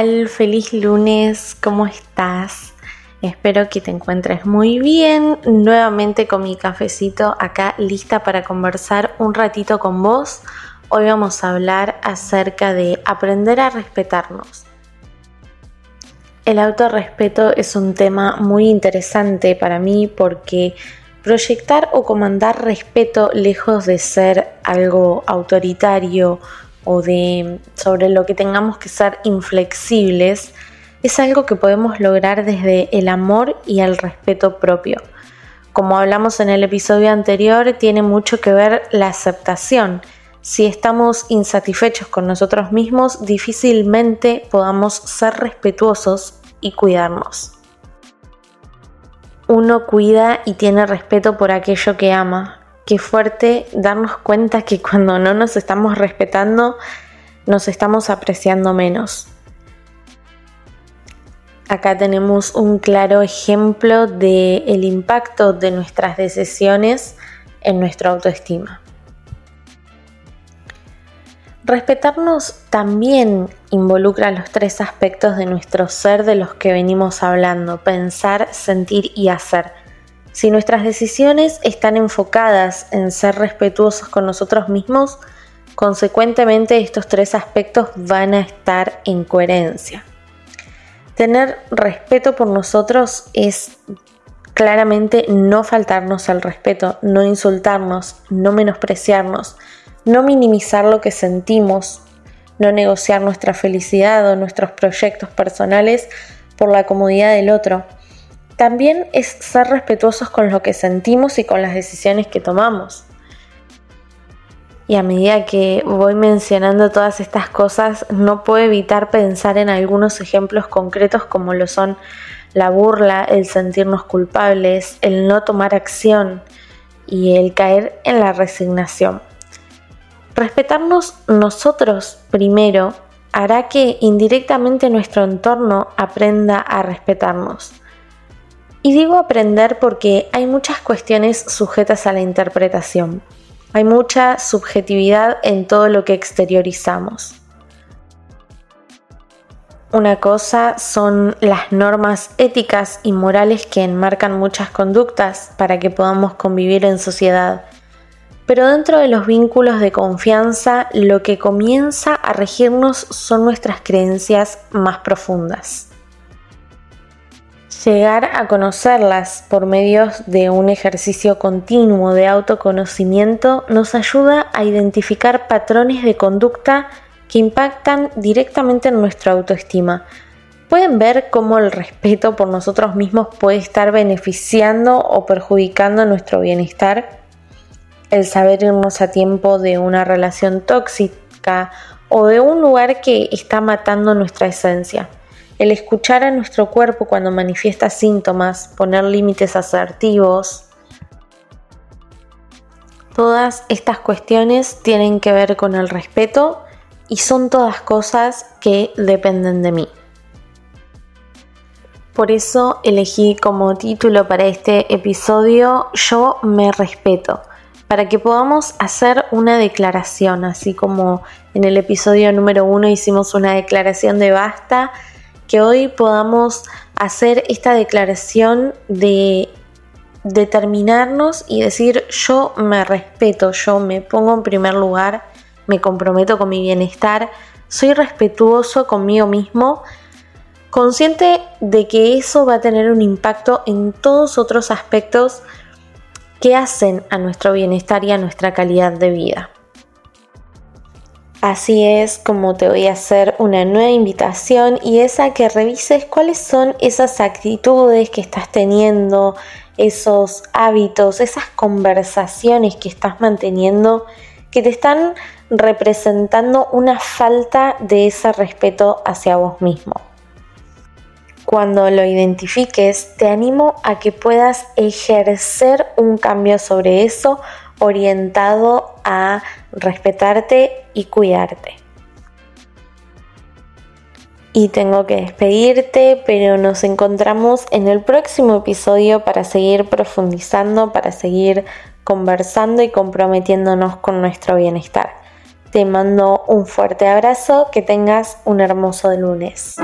Feliz lunes, ¿cómo estás? Espero que te encuentres muy bien. Nuevamente con mi cafecito acá lista para conversar un ratito con vos. Hoy vamos a hablar acerca de aprender a respetarnos. El autorrespeto es un tema muy interesante para mí porque proyectar o comandar respeto lejos de ser algo autoritario o de sobre lo que tengamos que ser inflexibles es algo que podemos lograr desde el amor y el respeto propio. Como hablamos en el episodio anterior, tiene mucho que ver la aceptación. Si estamos insatisfechos con nosotros mismos, difícilmente podamos ser respetuosos y cuidarnos. Uno cuida y tiene respeto por aquello que ama, qué fuerte darnos cuenta que cuando no nos estamos respetando, nos estamos apreciando menos. Acá tenemos un claro ejemplo del el impacto de nuestras decisiones en nuestra autoestima. Respetarnos también involucra los tres aspectos de nuestro ser de los que venimos hablando, pensar, sentir y hacer. Si nuestras decisiones están enfocadas en ser respetuosos con nosotros mismos, consecuentemente estos tres aspectos van a estar en coherencia. Tener respeto por nosotros es claramente no faltarnos al respeto, no insultarnos, no menospreciarnos, no minimizar lo que sentimos, no negociar nuestra felicidad o nuestros proyectos personales por la comodidad del otro también es ser respetuosos con lo que sentimos y con las decisiones que tomamos. Y a medida que voy mencionando todas estas cosas, no puedo evitar pensar en algunos ejemplos concretos como lo son la burla, el sentirnos culpables, el no tomar acción y el caer en la resignación. Respetarnos nosotros primero hará que indirectamente nuestro entorno aprenda a respetarnos. Y digo aprender porque hay muchas cuestiones sujetas a la interpretación. Hay mucha subjetividad en todo lo que exteriorizamos. Una cosa son las normas éticas y morales que enmarcan muchas conductas para que podamos convivir en sociedad. Pero dentro de los vínculos de confianza, lo que comienza a regirnos son nuestras creencias más profundas. Llegar a conocerlas por medio de un ejercicio continuo de autoconocimiento nos ayuda a identificar patrones de conducta que impactan directamente en nuestra autoestima. Pueden ver cómo el respeto por nosotros mismos puede estar beneficiando o perjudicando nuestro bienestar. El saber irnos a tiempo de una relación tóxica o de un lugar que está matando nuestra esencia el escuchar a nuestro cuerpo cuando manifiesta síntomas, poner límites asertivos. Todas estas cuestiones tienen que ver con el respeto y son todas cosas que dependen de mí. Por eso elegí como título para este episodio Yo me respeto, para que podamos hacer una declaración, así como en el episodio número uno hicimos una declaración de basta, que hoy podamos hacer esta declaración de determinarnos y decir yo me respeto, yo me pongo en primer lugar, me comprometo con mi bienestar, soy respetuoso conmigo mismo, consciente de que eso va a tener un impacto en todos otros aspectos que hacen a nuestro bienestar y a nuestra calidad de vida. Así es como te voy a hacer una nueva invitación y es a que revises cuáles son esas actitudes que estás teniendo, esos hábitos, esas conversaciones que estás manteniendo que te están representando una falta de ese respeto hacia vos mismo. Cuando lo identifiques, te animo a que puedas ejercer un cambio sobre eso orientado a respetarte y cuidarte. Y tengo que despedirte, pero nos encontramos en el próximo episodio para seguir profundizando, para seguir conversando y comprometiéndonos con nuestro bienestar. Te mando un fuerte abrazo, que tengas un hermoso lunes.